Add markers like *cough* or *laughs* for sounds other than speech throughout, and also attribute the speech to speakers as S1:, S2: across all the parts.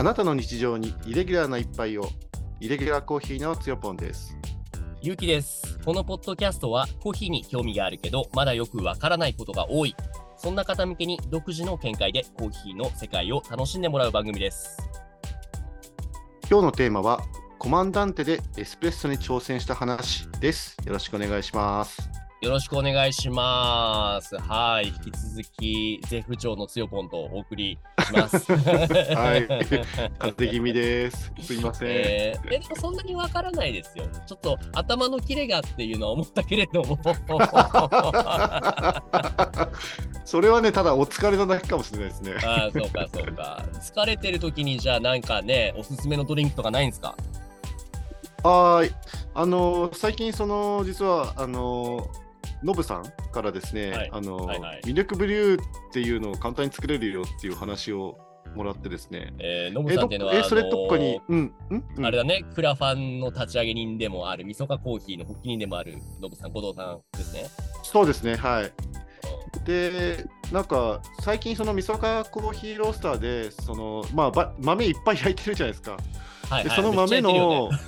S1: あなたの日常にイレギュラーな一杯をイレギュラーコーヒーのつよぽんです
S2: ゆうきです。このポッドキャストはコーヒーに興味があるけど、まだよくわからないことが多い。そんな方向けに独自の見解でコーヒーの世界を楽しんでもらう番組です。
S1: 今日のテーマはコマンダンテでエスプレッソに挑戦した話ですよろしくお願いします
S2: よろしくお願いします。はい。引き続き、絶不調のつよぽんとお送りします。*laughs*
S1: はい *laughs* 風邪気味ですすいません、
S2: えーえでもそんなにわからないですよ。ちょっと頭のキレがっていうのは思ったけれども。*laughs*
S1: それはねただお疲れのだけかもしれないですね
S2: ああ、そうかそうか。疲れてる時にじゃあなんかね、おすすめのドリンクとかないんですか？
S1: はいあの最近その実はあのノブさんからですね、
S2: はい
S1: あの、
S2: はいはい
S1: ミルクブリューっていうのを簡単に作れるよっていう話をもらってですね。
S2: えー、さんっていうのは、
S1: えそれどっかにうん、うん、うん
S2: あれだね、クラファンの立ち上げ人でもある、みそかコーヒーの発起人でもある、ノブさん、後藤さんですね。
S1: そうですね、はい。で、なんか最近そのみそかコーヒーロースターで、そのまあば豆いっぱい焼いてるじゃないですか。
S2: はい、はい、
S1: でその豆の、
S2: ね。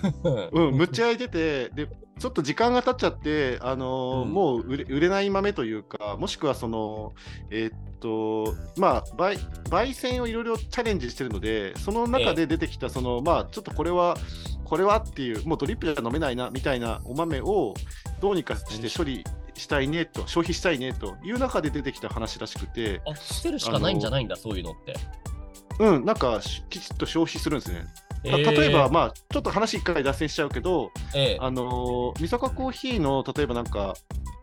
S1: うん、むっちゃ焼いてて、で、ちょっと時間が経っちゃって、あのー
S2: うん。
S1: もう売れ売れない豆というか、もしくはその、えーっと、まあ、焙焙煎をいろいろチャレンジしてるので、その中で出てきた、その、まあ、ちょっとこれは、これはっていう、もうドリップじゃ飲めないなみたいなお豆をどうにかして処理したいねと、消費したいねという中で出てきた話らしくて、
S2: あ、捨てるしかないんじゃないんだ、そういうのって。
S1: うん、なんかしきちっと消費するんですね。例えば、まあ、ちょっと話一回脱線しちゃうけど、
S2: ええ。
S1: あのー、みそかコーヒーの例えばなんか、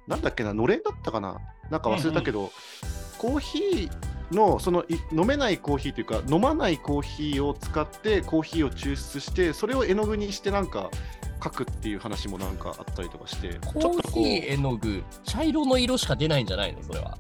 S1: なんだっけな、のれんだったかな、なんか忘れたけど、コーヒーのそのい飲めないコーヒーというか、飲まないコーヒーを使ってコーヒーを抽出して、それを絵の具にしてなんか書くっていう話もなんかあったりとかして、
S2: コーヒー絵の具、茶色の色しか出ないんじゃないの？それは。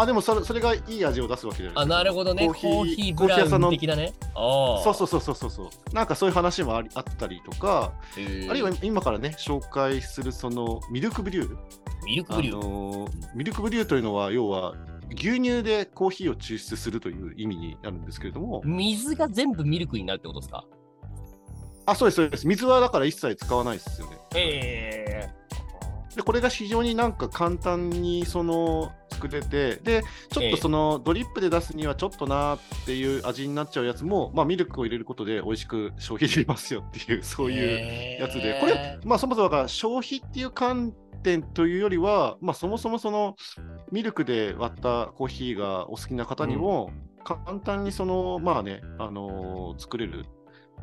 S1: あ、でもそれそれがいい味を出すわけじゃない
S2: あ、なるほどね。コーヒーブラウ
S1: コーヒー屋さんの
S2: ン的なね。ああ。
S1: そうそうそうそうそうそう、なんかそういう話もありあったりとか、あるいは今からね、紹介するそのミルクブリュー。あ
S2: ミルクブリュー？
S1: のーミルクブリューというのは、要は牛乳でコーヒーを抽出するという意味になるんですけれども、
S2: 水が全部ミルクになるってことですか？
S1: あ、そうです、そうです。水はだから一切使わないですよね。
S2: え
S1: で、これが非常になんか簡単にその作れて、で、ちょっとそのドリップで出すにはちょっとなっていう味になっちゃうやつも、まあ、ミルクを入れることで美味しく消費できますよっていう、*laughs* そういうやつで、これ、まあ、そもそもだから消費っていう観点というよりは、まあ、そもそもそのミルクで割ったコーヒーがお好きな方にも、簡単にその、まあね、あのー作れる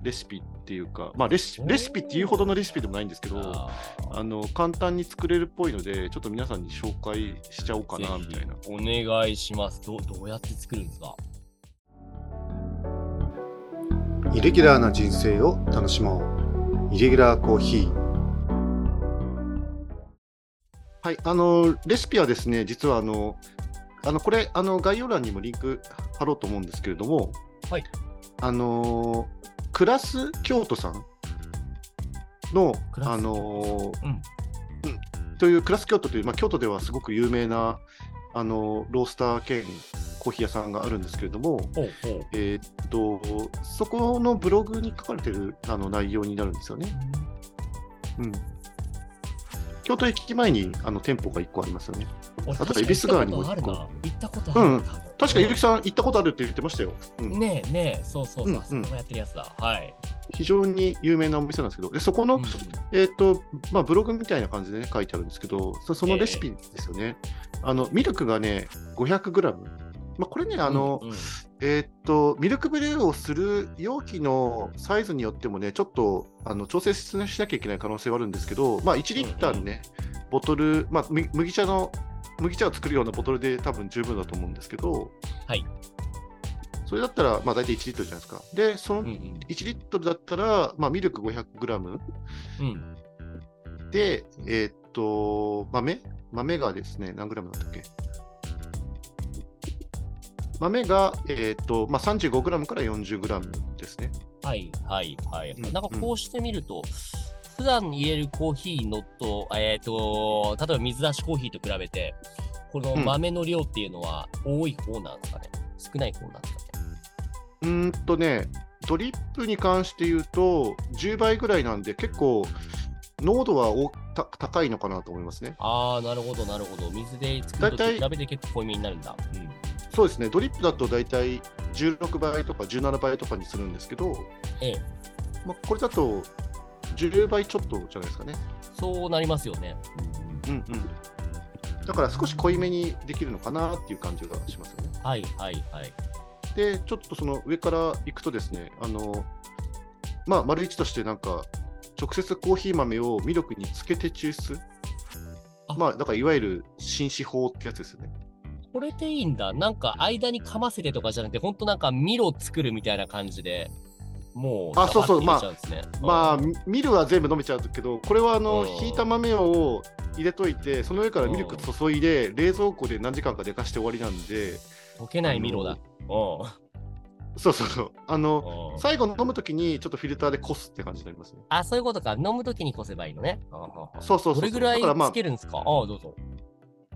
S1: レシピっていうか、まあレシ、レシピっていうほどのレシピでもないんですけど、
S2: あ
S1: の簡単に作れるっぽいので、ちょっと皆さんに紹介しちゃおうかなみたいな。
S2: お願いしますどう。どうやって作るんですか？
S1: イレギュラーな人生を楽しもう。イレギュラーコーヒー。はい、あの、レシピはですね、実はあの、あのこれ、あの概要欄にもリンク貼ろうと思うんですけれども、
S2: はい。
S1: あの、クラス京都さんのあの、
S2: うん
S1: うんというクラス京都という、まあ、京都ではすごく有名な、あの、ロースター兼コーヒー屋さんがあるんですけれども。えーっと、そこのブログに書かれてるあの内容になるんですよね。うん。京都駅前にあの店舗が1個ありますよね。
S2: 俺
S1: あと恵比寿川にも
S2: 確か
S1: 一個
S2: 行ったことあるな。行ったことある。
S1: 確か、ゆるきさん行ったことあるって言ってましたよ。うん、
S2: ねえねえ、そうそうそう、
S1: うんうん
S2: そこがやってるやつだ。はい。
S1: 非常に有名なお店なんですけど、でそこの、
S2: うん
S1: えーっと、まあ、ブログみたいな感じでね、書いてあるんですけど、そそのレシピですよね。あの、ミルクがね、500g。まあ、これね、あの、
S2: うんうん
S1: えーっと、ミルクブリューをする容器のサイズによってもね、ちょっとあの調整しなきゃいけない可能性はあるんですけど、まあ、1リッターね、ボトル、まあ、む麦茶の、麦茶を作るようなボトルで多分十分だと思うんですけど、
S2: はい。
S1: それだったら、まあ、大体1リットルじゃないですか。で、その
S2: うん
S1: 1リットルだったら、まあ、ミルク 500g
S2: うん。うん。
S1: で、えーっと、豆？豆がですね、何グラムだったっけ？豆が、えーっとまあ、35g から 40g ですね。
S2: はいはいはい。
S1: うん
S2: なんかこうしてみると、普段入れるコーヒーのと、えっ、と、例えば水出しコーヒーと比べて、この豆の量っていうのは多い方なんですかね、少ない方なんですかね？
S1: うーんとね、ドリップに関して言うと、10倍ぐらいなんで、結構、濃度はおた高いのかなと思いますね。
S2: ああ、なるほど、なるほど。水で作ると比べて結構濃いめになるんだ。うん。
S1: そうですね、ドリップだと大体16倍とか17倍とかにするんですけど、
S2: ええ、
S1: まあ、これだと10倍ちょっとじゃないですかね。
S2: そうなりますよね。
S1: うんうん。だから少し濃いめにできるのかなっていう感じがしますよね。
S2: はいはいはい。
S1: で、ちょっとその上から行くとですね、あの、まあ、丸一としてなんか、直接コーヒー豆をミルクにつけて抽出？
S2: あ
S1: まあ、だからいわゆる紳士法ってやつですよね。
S2: これでいいんだ。なんか間にかませてとかじゃなくて、ほんとなんかミロ作るみたいな感じで、もう、
S1: あそうそう。まあ、
S2: うん
S1: ミミルは全部飲めちゃうけど、これはあの、
S2: うん
S1: ひいた豆を入れといて、その上からミルク注いで、冷蔵庫で何時間か寝かして終わりなんで、
S2: 溶けないミロだ。う
S1: そうそうそう、あの、最後飲むときにちょっとフィルターでこすって感じになりますね。
S2: あ、そういうことか。飲むときにこせばいいのね。
S1: そうそうそうそ
S2: れぐらいつけるんですか？ああ、どうぞ。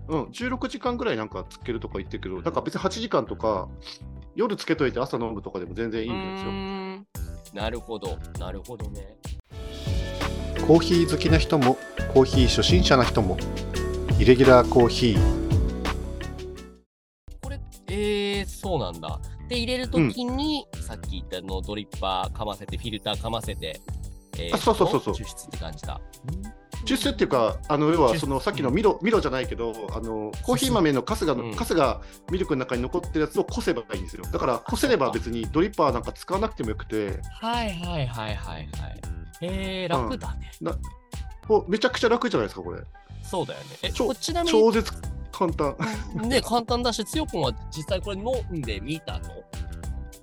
S1: うん、16時間ぐらいなんかつけるとか言ってるけど、なんか別に8時間とか、夜つけといて朝飲むとかでも全然いいんですよ。
S2: なるほど。なるほどね。
S1: コーヒー好きな人も、コーヒー初心者な人も、イレギュラーコーヒー。
S2: これ、えー、そうなんだ。で、入れるときに、さっき言ったのドリッパーかませて、フィルターかませて、えー
S1: あそうそうそうそう
S2: 抽出って感じだ。
S1: 抽出っていうか、あの要はそのさっきのミロミロじゃないけど、あのコーヒー豆のカスが、
S2: うん
S1: カスがミルクの中に残ってるやつをこせばいいんですよ。だから、こせれば別にドリッパーなんか使わなくてもよくて、
S2: はいはいはいはいはい。えー、楽だね。
S1: おめちゃくちゃ楽じゃないですか、これ。
S2: そうだよね。え、
S1: 超
S2: こちなみ
S1: 超絶簡単。
S2: に、ね、簡単だし、つよぽんは実際これ飲んでみたの？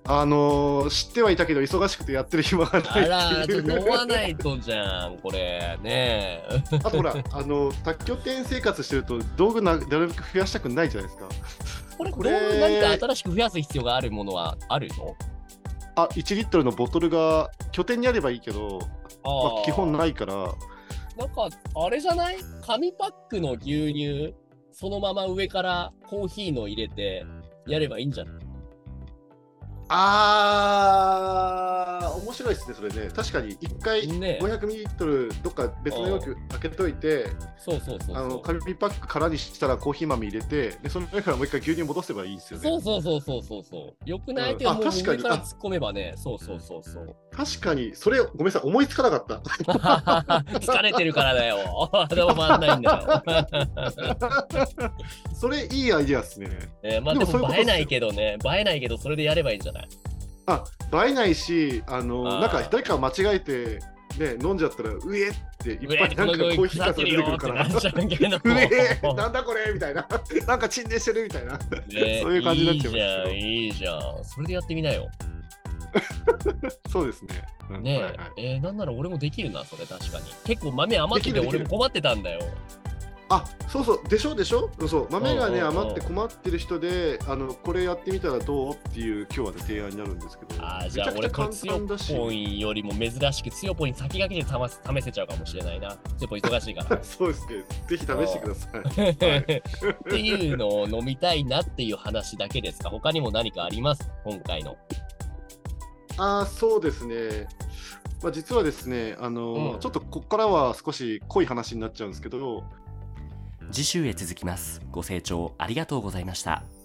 S1: あのー知ってはいたけど、忙しくてやってる暇がない
S2: あら、飲まないとじゃん、これ。ねえ。
S1: あとほら、あの宅拠点生活してると道具ななるべく増やしたくないじゃないですか。
S2: これ、
S1: これ
S2: 道具何か新しく増やす必要があるものはあるの？
S1: あ、1リットルのボトルが拠点にあればいいけど、
S2: あ
S1: まあ、基本ないから、
S2: なんか、あれじゃない？紙パックの牛乳、そのまま上からコーヒーの入れてやればいいんじゃない？
S1: あー、面白いですね、それね。確かに、1回
S2: ね
S1: 500ミリリットル、どっか別の容器開けといて、
S2: そうそうそう
S1: あの。紙パック空にしたらコーヒー豆入れて、でその上からもう一回牛乳戻せばいいですよね。
S2: そうそうそうそうそうそう。よくない
S1: うん
S2: けど、もう
S1: あ確かに
S2: 上から突っ込めばね。そうそうそうそう。
S1: 確かに、それ、ごめんなさい、思いつかなかった。*laughs*
S2: 疲れてるからだよ。*laughs* でも回んないんだよ。*laughs*
S1: それ、いいアイディアですね。
S2: えーまあで
S1: も
S2: 映えないけどね、映えないけど、それでやればいいんじゃない？
S1: あ、映えないし、あの、
S2: あー
S1: なんか誰かが間違えて、ね、飲んじゃったら、うえっていっぱいなんかコーヒー
S2: 腐
S1: か出てく
S2: る
S1: から。*laughs*
S2: う
S1: えーなんだこれみたいな。なんか沈殿してるみたいな。
S2: ね *laughs*
S1: そういう感じになっちゃいます
S2: いいじゃん、いいじゃん。それでやってみなよ。*laughs*
S1: そうですね。うん
S2: ねえ、
S1: はいはい
S2: えーなんなら俺もできるな、それ確かに。結構豆余ってて俺も困ってたんだよ。
S1: あそうそう、でしょでしょ？そう豆がね、余って困ってる人で、あのこれやってみたらどう？っていう今日はね、提案になるんですけど、
S2: ああ、じゃあ俺これつよ
S1: だし。
S2: ぽんよりも珍しくつよぽんに先駆けて試試せちゃうかもしれないな。つよぽん忙しいから。*laughs*
S1: そうですね。ぜひ試してください。
S2: っていうのを飲みたいなっていう話だけですか？他にも何かあります？今回の。
S1: あーそうですね。まあ、実はですね、あの
S2: うん
S1: ちょっとここからは少し濃い話になっちゃうんですけど、
S2: 次週へ続きます。ご清聴ありがとうございました。